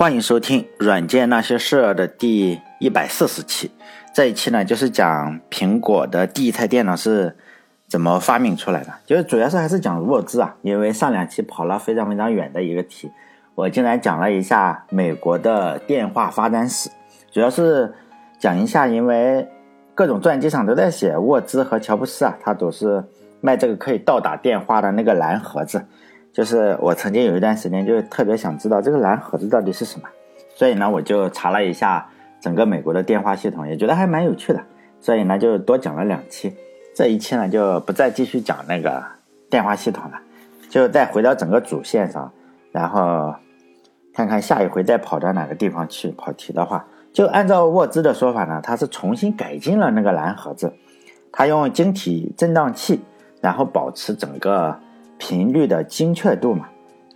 欢迎收听《软件那些事儿》的第一百四十期。这一期呢，就是讲苹果的第一台电脑是怎么发明出来的，就是主要是还是讲沃兹啊。因为上两期跑了非常非常远的一个题，我竟然讲了一下美国的电话发展史，主要是讲一下，因为各种传记上都在写沃兹和乔布斯啊，他都是卖这个可以倒打电话的那个蓝盒子。就是我曾经有一段时间就特别想知道这个蓝盒子到底是什么，所以呢我就查了一下整个美国的电话系统，也觉得还蛮有趣的，所以呢就多讲了两期。这一期呢就不再继续讲那个电话系统了，就再回到整个主线上，然后看看下一回再跑到哪个地方去跑题的话，就按照沃兹的说法呢，他是重新改进了那个蓝盒子，他用晶体振荡器，然后保持整个。频率的精确度嘛，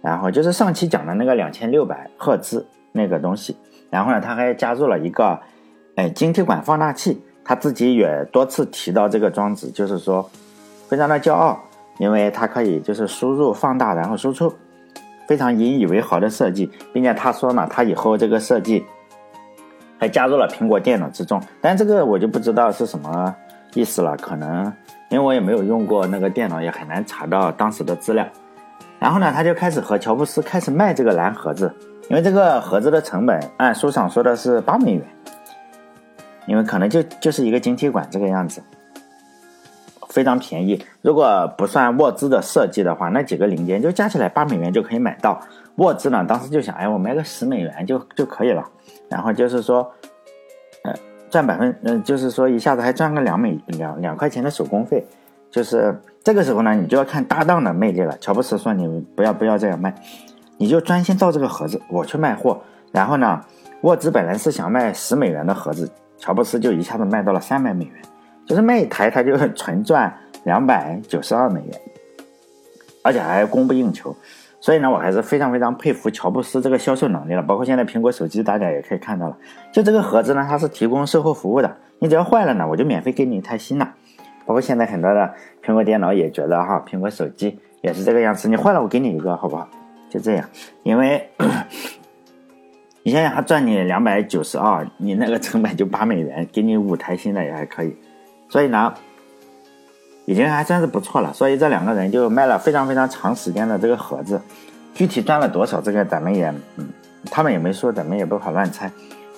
然后就是上期讲的那个两千六百赫兹那个东西，然后呢，他还加入了一个，哎，晶体管放大器，他自己也多次提到这个装置，就是说非常的骄傲，因为它可以就是输入放大然后输出，非常引以为豪的设计，并且他说呢，他以后这个设计还加入了苹果电脑之中，但这个我就不知道是什么意思了，可能。因为我也没有用过那个电脑，也很难查到当时的资料。然后呢，他就开始和乔布斯开始卖这个蓝盒子，因为这个盒子的成本按书上说的是八美元，因为可能就就是一个晶体管这个样子，非常便宜。如果不算沃兹的设计的话，那几个零件就加起来八美元就可以买到。沃兹呢，当时就想，哎，我卖个十美元就就可以了。然后就是说。赚百分，嗯，就是说一下子还赚个两美两两块钱的手工费，就是这个时候呢，你就要看搭档的魅力了。乔布斯说：“你不要不要这样卖，你就专心造这个盒子，我去卖货。”然后呢，沃兹本来是想卖十美元的盒子，乔布斯就一下子卖到了三百美元，就是卖一台他就纯赚两百九十二美元，而且还供不应求。所以呢，我还是非常非常佩服乔布斯这个销售能力了。包括现在苹果手机，大家也可以看到了，就这个盒子呢，它是提供售后服务的。你只要坏了呢，我就免费给你一台新的。包括现在很多的苹果电脑也觉得哈，苹果手机也是这个样子，你坏了我给你一个，好不好？就这样，因为 你想想，他赚你两百九十二，你那个成本就八美元，给你五台新的也还可以。所以呢。已经还算是不错了，所以这两个人就卖了非常非常长时间的这个盒子，具体赚了多少，这个咱们也，嗯，他们也没说，咱们也不好乱猜。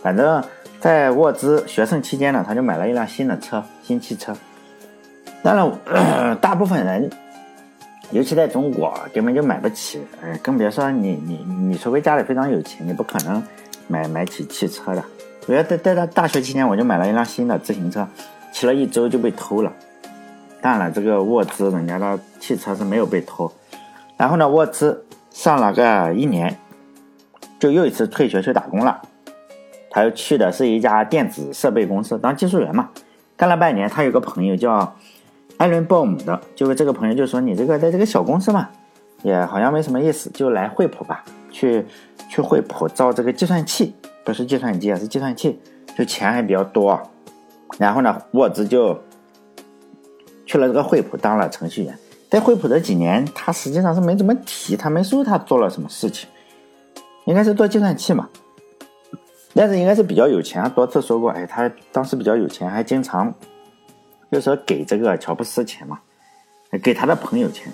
反正，在沃兹学生期间呢，他就买了一辆新的车，新汽车。当然，大部分人，尤其在中国，根本就买不起，呃，更别说你你你，除非家里非常有钱，你不可能买买起汽车的。我要在在他大学期间，我就买了一辆新的自行车，骑了一周就被偷了。当然了，这个沃兹人家的汽车是没有被偷。然后呢，沃兹上了个一年，就又一次退学去打工了。他又去的是一家电子设备公司当技术员嘛。干了半年，他有个朋友叫艾伦·鲍姆的，就是这个朋友就说：“你这个在这个小公司嘛，也好像没什么意思，就来惠普吧，去去惠普造这个计算器，不是计算机啊，是计算器，就钱还比较多。”然后呢，沃兹就。去了这个惠普当了程序员，在惠普这几年，他实际上是没怎么提，他没说他做了什么事情，应该是做计算器嘛。但是应该是比较有钱，多次说过，哎，他当时比较有钱，还经常就说给这个乔布斯钱嘛，给他的朋友钱，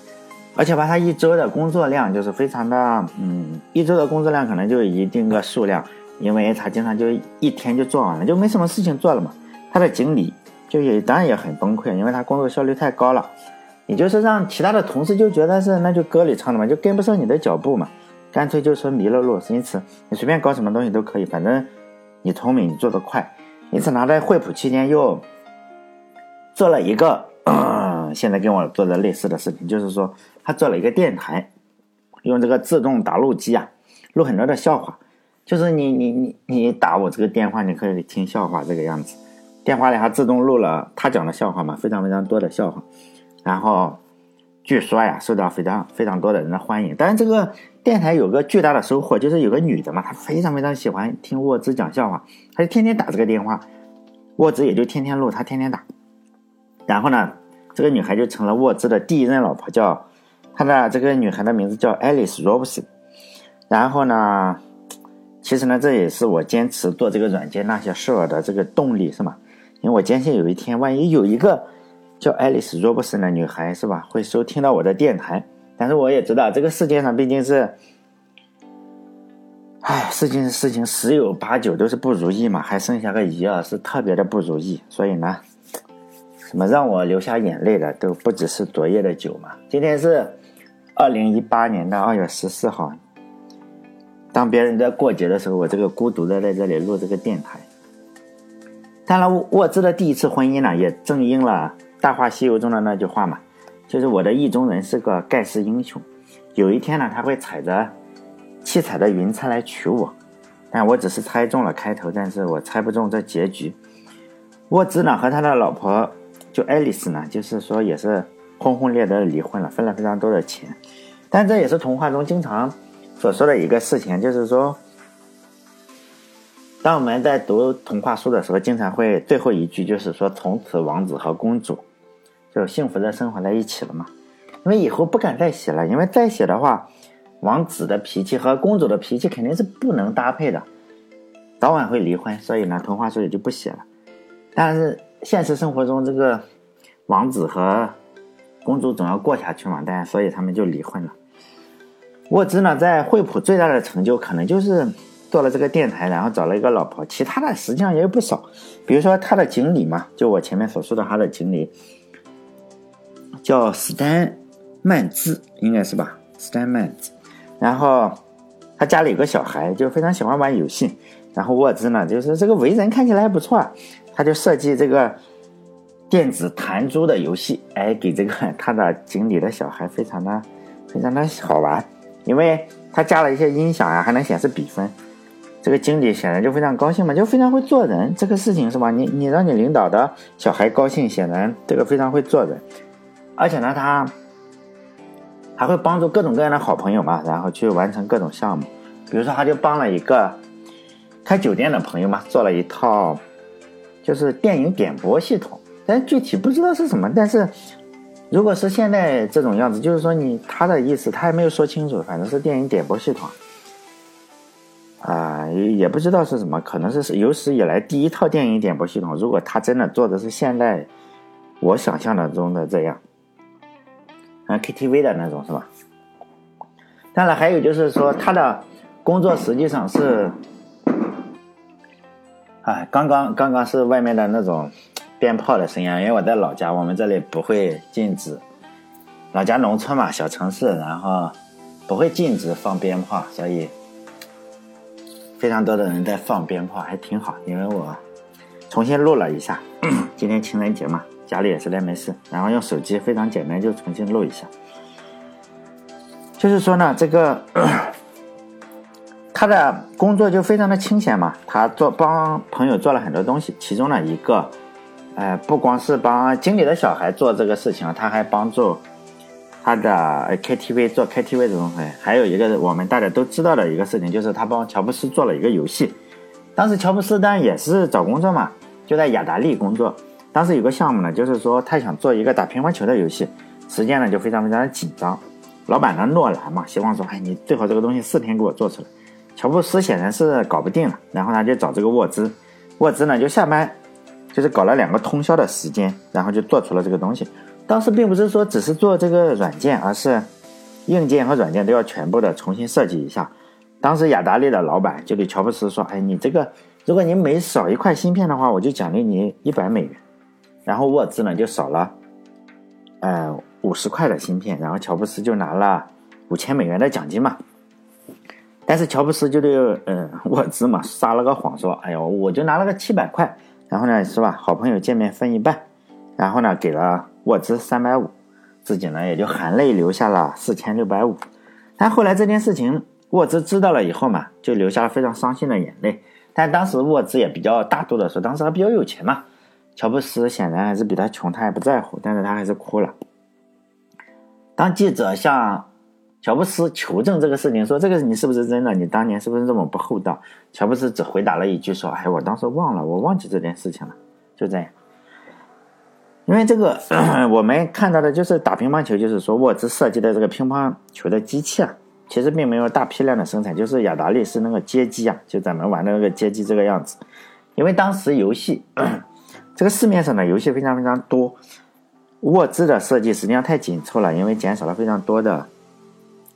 而且把他一周的工作量就是非常的，嗯，一周的工作量可能就一定个数量，因为他经常就一天就做完了，就没什么事情做了嘛。他的经理。就也当然也很崩溃，因为他工作效率太高了，也就是让其他的同事就觉得是那就歌里唱的嘛，就跟不上你的脚步嘛，干脆就说迷了路。因此你随便搞什么东西都可以，反正你聪明，你做得快。因此他在惠普期间又做了一个 现在跟我做的类似的事情，就是说他做了一个电台，用这个自动打录机啊，录很多的笑话，就是你你你你打我这个电话，你可以听笑话这个样子。电话里还自动录了他讲的笑话嘛，非常非常多的笑话，然后据说呀，受到非常非常多的人的欢迎。但是这个电台有个巨大的收获，就是有个女的嘛，她非常非常喜欢听沃兹讲笑话，她就天天打这个电话，沃兹也就天天录，她天天打。然后呢，这个女孩就成了沃兹的第一任老婆，叫她的这个女孩的名字叫 Alice Robson。然后呢，其实呢，这也是我坚持做这个软件那些事儿的这个动力，是吗？因为我坚信有一天，万一有一个叫爱丽丝·罗伯森的女孩，是吧，会收听到我的电台。但是我也知道，这个世界上毕竟是，唉，事情事情十有八九都是不如意嘛，还剩下个一啊是特别的不如意。所以呢，什么让我流下眼泪的都不只是昨夜的酒嘛。今天是二零一八年的二月十四号。当别人在过节的时候，我这个孤独的在这里录这个电台。当然，沃兹的第一次婚姻呢，也正应了《大话西游》中的那句话嘛，就是我的意中人是个盖世英雄，有一天呢，他会踩着七彩的云彩来娶我。但我只是猜中了开头，但是我猜不中这结局。沃兹呢和他的老婆就爱丽丝呢，就是说也是轰轰烈烈的离婚了，分了非常多的钱。但这也是童话中经常。所说的一个事情就是说，当我们在读童话书的时候，经常会最后一句就是说，从此王子和公主就幸福的生活在一起了嘛。因为以后不敢再写了，因为再写的话，王子的脾气和公主的脾气肯定是不能搭配的，早晚会离婚，所以呢，童话书也就不写了。但是现实生活中，这个王子和公主总要过下去嘛，但所以他们就离婚了。沃兹呢，在惠普最大的成就可能就是做了这个电台，然后找了一个老婆。其他的实际上也有不少，比如说他的经理嘛，就我前面所说的他的经理叫斯丹曼兹，应该是吧？斯丹曼兹。然后他家里有个小孩，就非常喜欢玩游戏。然后沃兹呢，就是这个为人看起来还不错，他就设计这个电子弹珠的游戏，哎，给这个 他的经理的小孩非常的非常的好玩。因为他加了一些音响啊，还能显示比分，这个经理显然就非常高兴嘛，就非常会做人。这个事情是吧？你你让你领导的小孩高兴，显然这个非常会做人。而且呢，他还会帮助各种各样的好朋友嘛，然后去完成各种项目。比如说，他就帮了一个开酒店的朋友嘛，做了一套就是电影点播系统，但具体不知道是什么，但是。如果是现在这种样子，就是说你他的意思他还没有说清楚，反正是电影点播系统，啊，也不知道是什么，可能是有史以来第一套电影点播系统。如果他真的做的是现在我想象的中的这样，啊 KTV 的那种是吧？当然还有就是说他的工作实际上是，哎，刚刚刚刚是外面的那种。鞭炮的声音，因为我在老家，我们这里不会禁止。老家农村嘛，小城市，然后不会禁止放鞭炮，所以非常多的人在放鞭炮，还挺好。因为我重新录了一下，今天情人节嘛，家里也实在没事，然后用手机非常简单就重新录一下。就是说呢，这个 他的工作就非常的清闲嘛，他做帮朋友做了很多东西，其中呢一个。哎，不光是帮经理的小孩做这个事情，他还帮助他的 KTV 做 KTV 这东西。还有一个我们大家都知道的一个事情，就是他帮乔布斯做了一个游戏。当时乔布斯当然也是找工作嘛，就在雅达利工作。当时有个项目呢，就是说他想做一个打乒乓球的游戏，时间呢就非常非常的紧张。老板呢诺兰嘛，希望说，哎，你最好这个东西四天给我做出来。乔布斯显然是搞不定了，然后他就找这个沃兹，沃兹呢就下班。就是搞了两个通宵的时间，然后就做出了这个东西。当时并不是说只是做这个软件，而是硬件和软件都要全部的重新设计一下。当时雅达利的老板就对乔布斯说：“哎，你这个，如果你每少一块芯片的话，我就奖励你一百美元。”然后沃兹呢就少了，呃，五十块的芯片，然后乔布斯就拿了五千美元的奖金嘛。但是乔布斯就对呃沃兹嘛撒了个谎说：“哎呦，我就拿了个七百块。”然后呢，是吧？好朋友见面分一半，然后呢，给了沃兹三百五，自己呢也就含泪留下了四千六百五。但后来这件事情沃兹知道了以后嘛，就流下了非常伤心的眼泪。但当时沃兹也比较大度的说，当时还比较有钱嘛。乔布斯显然还是比他穷，他也不在乎，但是他还是哭了。当记者向乔布斯求证这个事情，说这个你是不是真的？你当年是不是这么不厚道？乔布斯只回答了一句说：“哎，我当时忘了，我忘记这件事情了。”就这样。因为这个，我们看到的就是打乒乓球，就是说沃兹设计的这个乒乓球的机器啊，其实并没有大批量的生产，就是雅达利是那个街机啊，就咱们玩的那个街机这个样子。因为当时游戏，这个市面上的游戏非常非常多，沃兹的设计实际上太紧凑了，因为减少了非常多的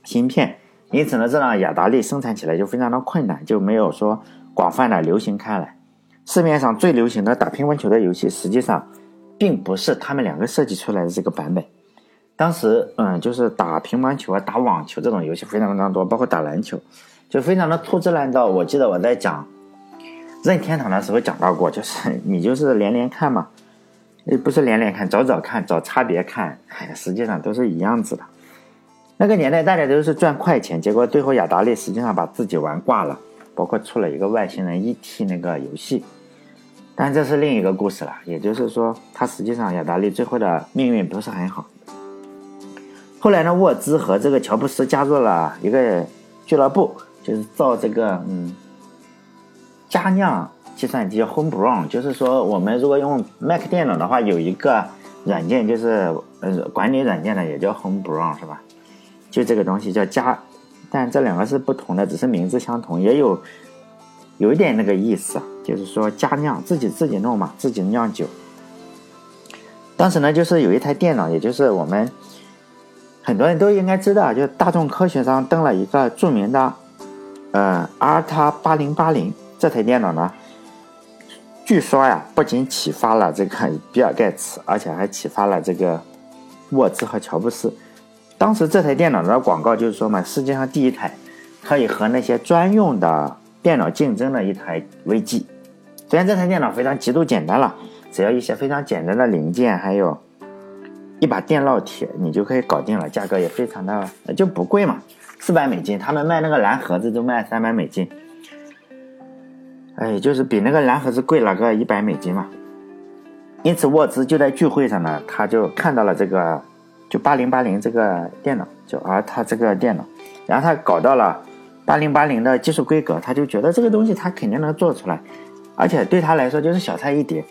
芯片，因此呢，这让雅达利生产起来就非常的困难，就没有说广泛的流行开来。市面上最流行的打乒乓球的游戏，实际上并不是他们两个设计出来的这个版本。当时，嗯，就是打乒乓球啊、打网球这种游戏非常非常多，包括打篮球，就非常的粗制滥造。我记得我在讲任天堂的时候讲到过，就是你就是连连看嘛，不是连连看，找找看，找差别看，哎，实际上都是一样子的。那个年代大家都是赚快钱，结果最后雅达利实际上把自己玩挂了，包括出了一个外星人 E.T. 那个游戏，但这是另一个故事了。也就是说，它实际上雅达利最后的命运不是很好。后来呢，沃兹和这个乔布斯加入了一个俱乐部，就是造这个嗯加酿计算机 home brown 就是说我们如果用 Mac 电脑的话，有一个软件就是呃管理软件的也叫 home brown 是吧？就这个东西叫加，但这两个是不同的，只是名字相同，也有有一点那个意思，就是说加酿自己自己弄嘛，自己酿酒。当时呢，就是有一台电脑，也就是我们。很多人都应该知道，就大众科学上登了一个著名的，呃，阿尔塔八零八零这台电脑呢，据说呀，不仅启发了这个比尔盖茨，而且还启发了这个沃兹和乔布斯。当时这台电脑的广告就是说嘛，世界上第一台可以和那些专用的电脑竞争的一台微机。虽然这台电脑非常极度简单了，只要一些非常简单的零件，还有。一把电烙铁，你就可以搞定了，价格也非常的就不贵嘛，四百美金。他们卖那个蓝盒子都卖三百美金，哎，就是比那个蓝盒子贵了个一百美金嘛。因此沃兹就在聚会上呢，他就看到了这个就八零八零这个电脑，就而他这个电脑，然后他搞到了八零八零的技术规格，他就觉得这个东西他肯定能做出来，而且对他来说就是小菜一碟，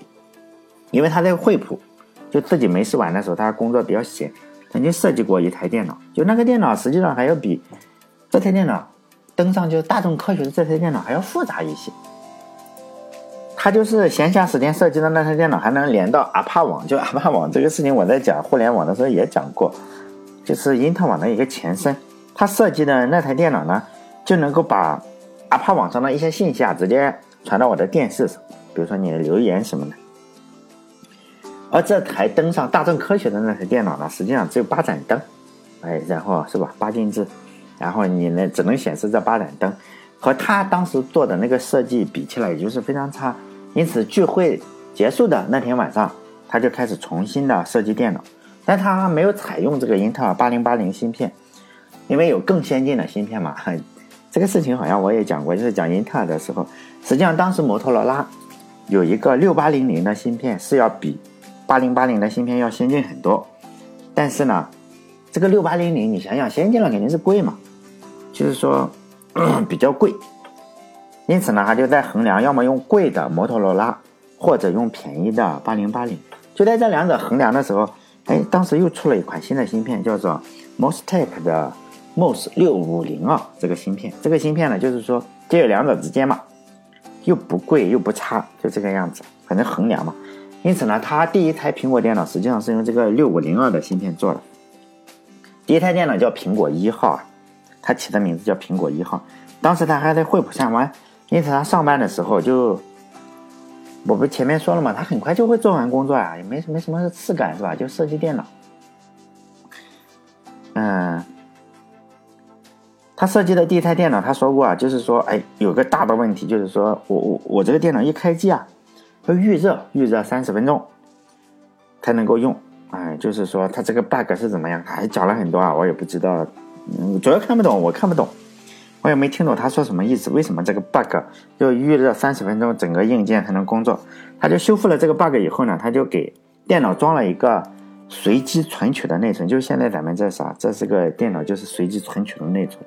因为他在惠普。就自己没事玩的时候，他工作比较闲，曾经设计过一台电脑。就那个电脑，实际上还要比这台电脑登上就大众科学的这台电脑还要复杂一些。他就是闲暇时间设计的那台电脑，还能连到阿帕网。就阿帕网这个事情，我在讲互联网的时候也讲过，就是因特网的一个前身。他设计的那台电脑呢，就能够把阿帕网上的一些信息啊，直接传到我的电视上，比如说你的留言什么的。而这台登上大众科学的那台电脑呢，实际上只有八盏灯，哎，然后是吧，八进制，然后你呢只能显示这八盏灯，和他当时做的那个设计比起来，也就是非常差。因此聚会结束的那天晚上，他就开始重新的设计电脑，但他没有采用这个英特尔八零八零芯片，因为有更先进的芯片嘛。这个事情好像我也讲过，就是讲英特尔的时候，实际上当时摩托罗拉有一个六八零零的芯片是要比。八零八零的芯片要先进很多，但是呢，这个六八零零你想想，先进了肯定是贵嘛，就是说 比较贵，因此呢，他就在衡量要么用贵的摩托罗拉，或者用便宜的八零八零。就在这两者衡量的时候，哎，当时又出了一款新的芯片，叫做 Mostek 的 Mos 六五零二这个芯片。这个芯片呢，就是说介于两者之间嘛，又不贵又不差，就这个样子，反正衡量嘛。因此呢，他第一台苹果电脑实际上是用这个六五零二的芯片做的。第一台电脑叫苹果一号啊，他起的名字叫苹果一号。当时他还在惠普上班，因此他上班的时候就，我不前面说了嘛，他很快就会做完工作啊，也没没什么事干是吧？就设计电脑。嗯，他设计的第一台电脑，他说过啊，就是说，哎，有个大的问题，就是说我我我这个电脑一开机啊。要预热，预热三十分钟才能够用。哎，就是说它这个 bug 是怎么样？还讲了很多啊，我也不知道，嗯，主要看不懂，我看不懂，我也没听懂他说什么意思。为什么这个 bug 要预热三十分钟，整个硬件才能工作？他就修复了这个 bug 以后呢，他就给电脑装了一个随机存取的内存。就现在咱们这啥，这是个电脑，就是随机存取的内存。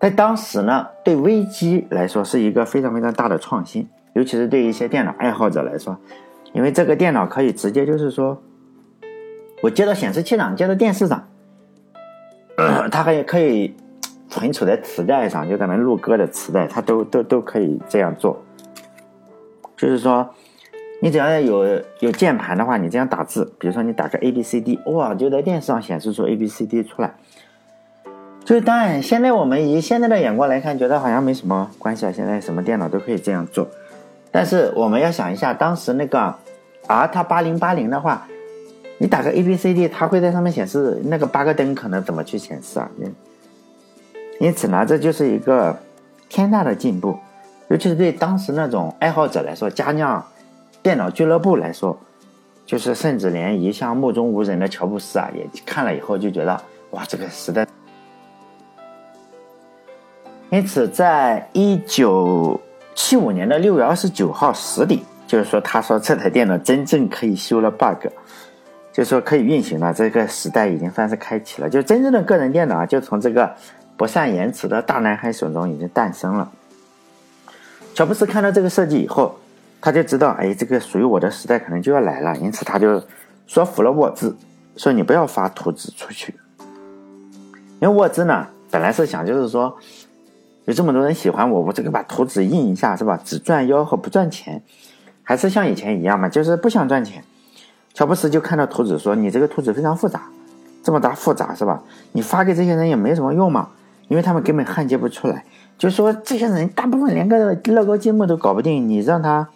在当时呢，对微机来说是一个非常非常大的创新。尤其是对一些电脑爱好者来说，因为这个电脑可以直接就是说，我接到显示器上，接到电视上，它还可以存储在磁带上，就咱们录歌的磁带，它都都都可以这样做。就是说，你只要有有键盘的话，你这样打字，比如说你打个 A B C D，哇，就在电视上显示出 A B C D 出来。就当然，现在我们以现在的眼光来看，觉得好像没什么关系啊。现在什么电脑都可以这样做，但是我们要想一下，当时那个 R 它八零八零的话，你打个 A B C D，它会在上面显示那个八个灯可能怎么去显示啊？因因此呢，这就是一个天大的进步。尤其是对当时那种爱好者来说，佳酿电脑俱乐部来说，就是甚至连一向目中无人的乔布斯啊，也看了以后就觉得哇，这个时代。因此，在一九七五年的六月二十九号十点，就是说，他说这台电脑真正可以修了 bug，就说可以运行了，这个时代已经算是开启了，就真正的个人电脑啊，就从这个不善言辞的大男孩手中已经诞生了。乔布斯看到这个设计以后，他就知道，哎，这个属于我的时代可能就要来了。因此，他就说服了沃兹，说你不要发图纸出去。因为沃兹呢，本来是想就是说，有这么多人喜欢我，我这个把图纸印一下是吧？只赚吆喝不赚钱，还是像以前一样嘛，就是不想赚钱。乔布斯就看到图纸说，你这个图纸非常复杂，这么大复杂是吧？你发给这些人也没什么用嘛，因为他们根本焊接不出来。就说这些人大部分连个乐高积木都搞不定，你让他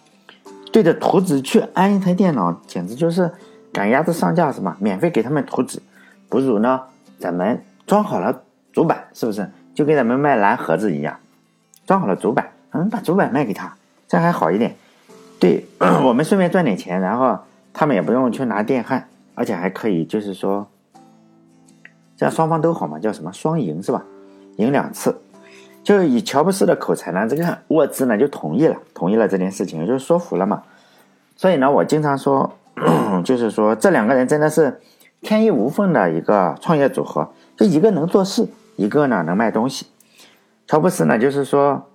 对着图纸去安一台电脑，简直就是赶鸭子上架是吧？免费给他们图纸，不如呢咱们装好了主板，是不是？就跟咱们卖蓝盒子一样，装好了主板，嗯，把主板卖给他，这样还好一点。对 我们顺便赚点钱，然后他们也不用去拿电焊，而且还可以就是说，这样双方都好嘛，叫什么双赢是吧？赢两次。就以乔布斯的口才呢，这个沃兹呢就同意了，同意了这件事情，就是说服了嘛。所以呢，我经常说，就是说这两个人真的是天衣无缝的一个创业组合，就一个能做事，一个呢能卖东西。乔布斯呢，就是说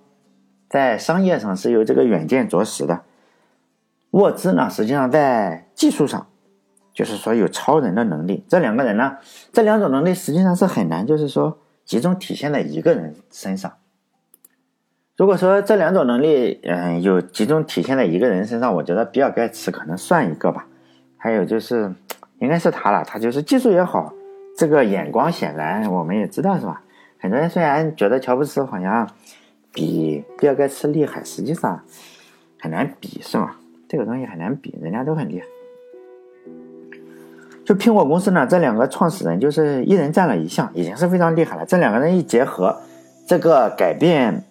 在商业上是有这个远见卓识的，沃兹呢，实际上在技术上就是说有超人的能力。这两个人呢，这两种能力实际上是很难，就是说集中体现在一个人身上。如果说这两种能力，嗯，有集中体现在一个人身上，我觉得比尔盖茨可能算一个吧。还有就是，应该是他了，他就是技术也好，这个眼光显然我们也知道是吧？很多人虽然觉得乔布斯好像比比尔盖茨厉害，实际上很难比，是吗？这个东西很难比，人家都很厉害。就苹果公司呢，这两个创始人就是一人占了一项，已经是非常厉害了。这两个人一结合，这个改变。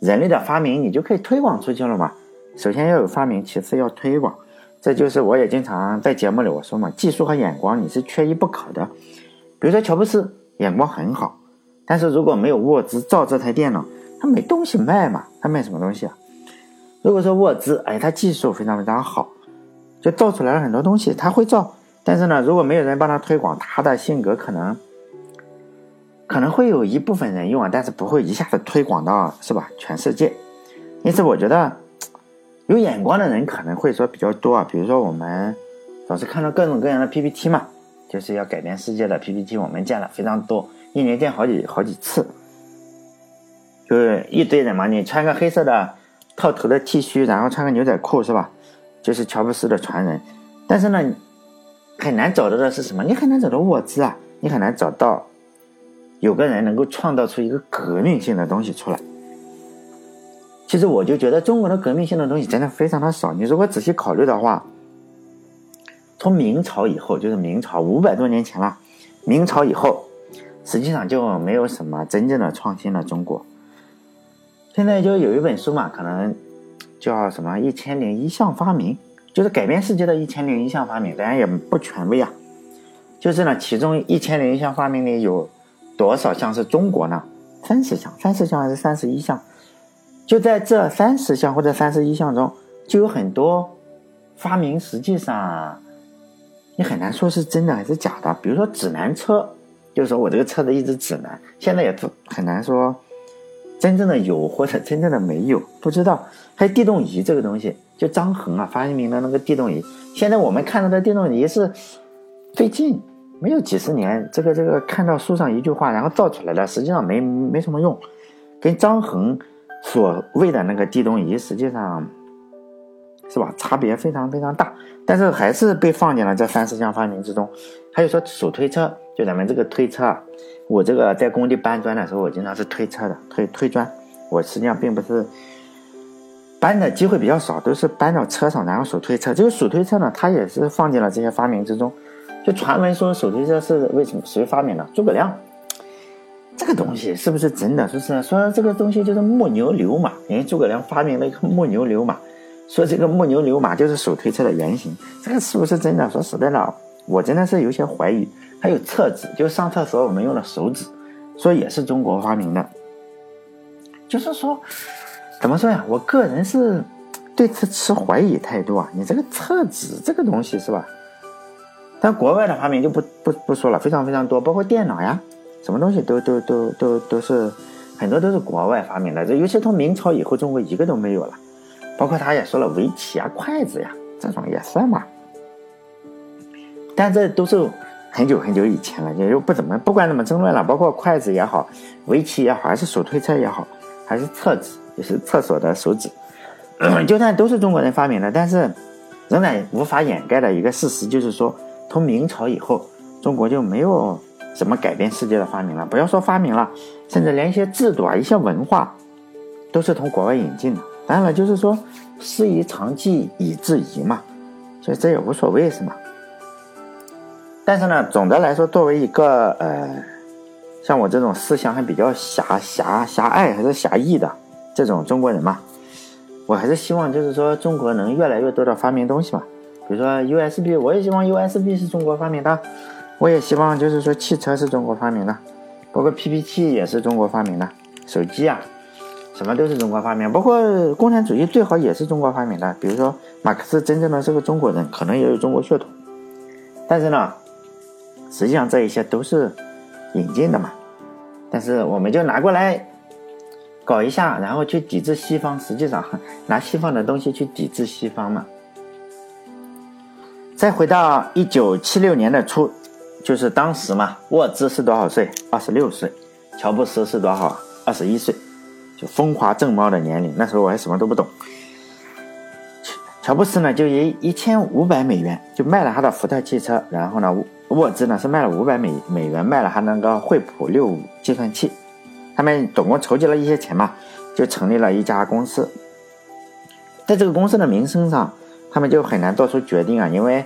人类的发明，你就可以推广出去了嘛。首先要有发明，其次要推广。这就是我也经常在节目里我说嘛，技术和眼光你是缺一不可的。比如说乔布斯眼光很好，但是如果没有沃兹造这台电脑，他没东西卖嘛，他卖什么东西啊？如果说沃兹，哎，他技术非常非常好，就造出来了很多东西，他会造，但是呢，如果没有人帮他推广，他的性格可能。可能会有一部分人用啊，但是不会一下子推广到，是吧？全世界。因此，我觉得有眼光的人可能会说比较多啊。比如说，我们总是看到各种各样的 PPT 嘛，就是要改变世界的 PPT，我们见了非常多，一年见好几好几次。就是一堆人嘛，你穿个黑色的套头的 T 恤，然后穿个牛仔裤，是吧？就是乔布斯的传人。但是呢，很难找到的是什么？你很难找到沃兹啊，你很难找到。有个人能够创造出一个革命性的东西出来，其实我就觉得中国的革命性的东西真的非常的少。你如果仔细考虑的话，从明朝以后，就是明朝五百多年前了，明朝以后，实际上就没有什么真正的创新了。中国现在就有一本书嘛，可能叫什么《一千零一项发明》，就是改变世界的一千零一项发明，当然也不权威啊。就是呢，其中一千零一项发明里有。多少项是中国呢？三十项，三十项还是三十一项？就在这三十项或者三十一项中，就有很多发明，实际上你很难说是真的还是假的。比如说指南车，就是说我这个车子一直指南，现在也很难说真正的有或者真正的没有，不知道。还有地动仪这个东西，就张衡啊发明的那个地动仪，现在我们看到的地动仪是最近没有几十年，这个这个看到书上一句话，然后造出来的，实际上没没什么用，跟张衡所谓的那个地动仪，实际上是吧，差别非常非常大。但是还是被放进了这三十项发明之中。还有说手推车，就咱们这个推车啊，我这个在工地搬砖的时候，我经常是推车的，推推砖。我实际上并不是搬的机会比较少，都是搬到车上，然后手推车。这个手推车呢，它也是放进了这些发明之中。就传闻说手推车是为什么谁发明的？诸葛亮。这个东西是不是真的？说是说这个东西就是木牛流马，因为诸葛亮发明了一个木牛流马，说这个木牛流马就是手推车的原型。这个是不是真的？说实在的，我真的是有些怀疑。还有厕纸，就上厕所我们用的手纸，说也是中国发明的。就是说，怎么说呀？我个人是对此持怀疑态度啊。你这个厕纸这个东西是吧？但国外的发明就不不不说了，非常非常多，包括电脑呀，什么东西都都都都都是很多都是国外发明的。这尤其从明朝以后，中国一个都没有了。包括他也说了围棋啊、筷子呀，这种也算嘛。但这都是很久很久以前了，也就不怎么不管怎么争论了。包括筷子也好，围棋也好，还是手推车也好，还是厕纸，就是厕所的手纸，就算都是中国人发明的，但是仍然无法掩盖的一个事实就是说。从明朝以后，中国就没有什么改变世界的发明了。不要说发明了，甚至连一些制度啊、一些文化，都是从国外引进的。当然了，就是说师夷长技以制夷嘛，所以这也无所谓，是吗？但是呢，总的来说，作为一个呃，像我这种思想还比较狭狭狭隘还是狭义的这种中国人嘛，我还是希望就是说中国能越来越多的发明东西嘛。比如说 USB，我也希望 USB 是中国发明的，我也希望就是说汽车是中国发明的，包括 PPT 也是中国发明的，手机啊，什么都是中国发明，包括共产主义最好也是中国发明的。比如说马克思真正的是个中国人，可能也有中国血统，但是呢，实际上这一些都是引进的嘛，但是我们就拿过来搞一下，然后去抵制西方，实际上拿西方的东西去抵制西方嘛。再回到一九七六年的初，就是当时嘛，沃兹是多少岁？二十六岁。乔布斯是多少？二十一岁，就风华正茂的年龄。那时候我还什么都不懂。乔布斯呢，就以一千五百美元就卖了他的福特汽车，然后呢，沃兹呢是卖了五百美美元卖了他那个惠普六五计算器。他们总共筹集了一些钱嘛，就成立了一家公司。在这个公司的名声上。他们就很难做出决定啊，因为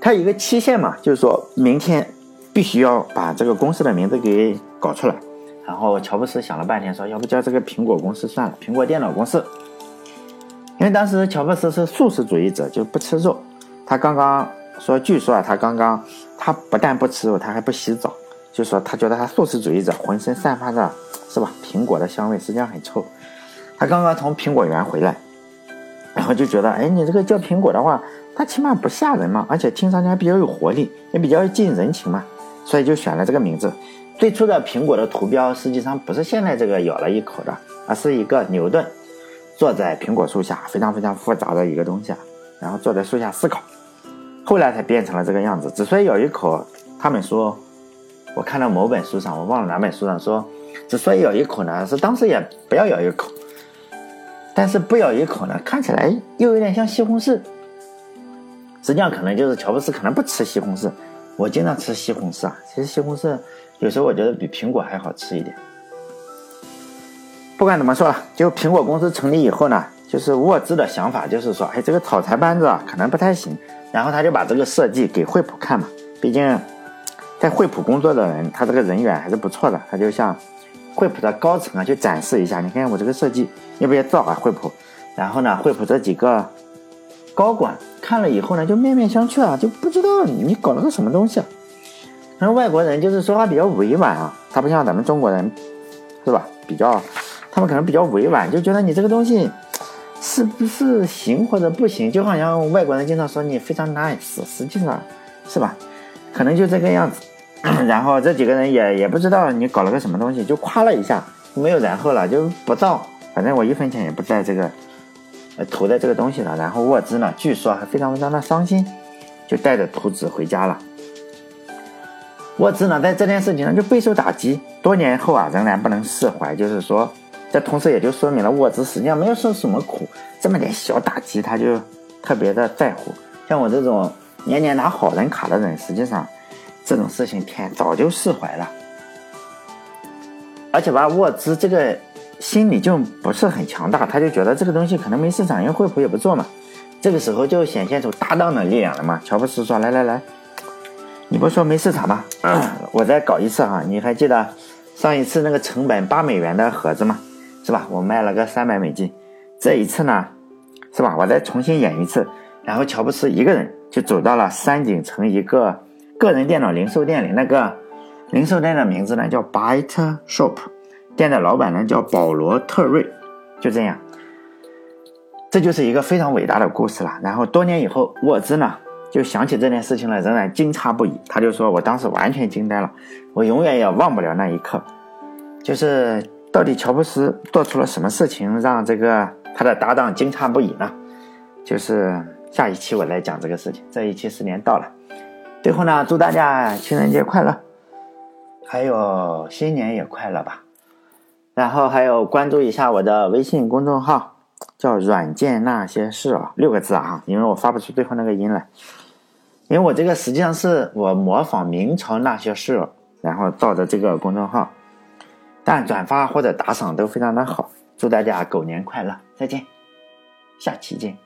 他有一个期限嘛，就是说明天必须要把这个公司的名字给搞出来。然后乔布斯想了半天，说要不叫这个苹果公司算了，苹果电脑公司。因为当时乔布斯是素食主义者，就不吃肉。他刚刚说，据说啊，他刚刚他不但不吃肉，他还不洗澡，就说他觉得他素食主义者浑身散发着是吧苹果的香味，实际上很臭。他刚刚从苹果园回来。然后就觉得，哎，你这个叫苹果的话，它起码不吓人嘛，而且听上去还比较有活力，也比较近人情嘛，所以就选了这个名字。最初的苹果的图标实际上不是现在这个咬了一口的，而是一个牛顿坐在苹果树下，非常非常复杂的一个东西啊，然后坐在树下思考，后来才变成了这个样子。之所以咬一口，他们说，我看到某本书上，我忘了哪本书上说，之所以咬一口呢，是当时也不要咬一口。但是不咬一口呢，看起来又有点像西红柿。实际上可能就是乔布斯可能不吃西红柿，我经常吃西红柿啊。其实西红柿有时候我觉得比苹果还好吃一点。不管怎么说，就苹果公司成立以后呢，就是沃兹的想法就是说，哎，这个草台班子啊可能不太行。然后他就把这个设计给惠普看嘛，毕竟在惠普工作的人，他这个人缘还是不错的。他就向。惠普的高层啊，就展示一下，你看我这个设计要不要造啊？惠普，然后呢，惠普这几个高管看了以后呢，就面面相觑啊，就不知道你搞了个什么东西。可能外国人就是说话比较委婉啊，他不像咱们中国人，是吧？比较，他们可能比较委婉，就觉得你这个东西是不是行或者不行，就好像外国人经常说你非常 nice，实际上，是吧？可能就这个样子。然后这几个人也也不知道你搞了个什么东西，就夸了一下，没有然后了，就不造。反正我一分钱也不在这个，投在这个东西了。然后沃兹呢，据说还非常非常的伤心，就带着图纸回家了。沃兹呢，在这件事情上就备受打击，多年后啊，仍然不能释怀。就是说，这同时也就说明了沃兹实际上没有受什么苦，这么点小打击他就特别的在乎。像我这种年年拿好人卡的人，实际上这种事情天早就释怀了。而且吧，沃兹这个心理就不是很强大，他就觉得这个东西可能没市场，因为惠普也不做嘛。这个时候就显现出搭档的力量了嘛。乔布斯说：“来来来。”你不说没市场吗？我再搞一次哈，你还记得上一次那个成本八美元的盒子吗？是吧？我卖了个三百美金。这一次呢，是吧？我再重新演一次。然后乔布斯一个人就走到了山景城一个个人电脑零售店里，那个零售店的名字呢叫 Byte Shop，店的老板呢叫保罗特瑞。就这样，这就是一个非常伟大的故事了。然后多年以后，沃兹呢？就想起这件事情了，仍然惊诧不已。他就说：“我当时完全惊呆了，我永远也忘不了那一刻。就是到底乔布斯做出了什么事情，让这个他的搭档惊诧不已呢？就是下一期我来讲这个事情。这一期十年到了，最后呢，祝大家情人节快乐，还有新年也快乐吧。然后还有关注一下我的微信公众号，叫“软件那些事”啊，六个字啊，因为我发不出最后那个音来。因为我这个实际上是我模仿明朝那些事，然后造的这个公众号，但转发或者打赏都非常的好。祝大家狗年快乐，再见，下期见。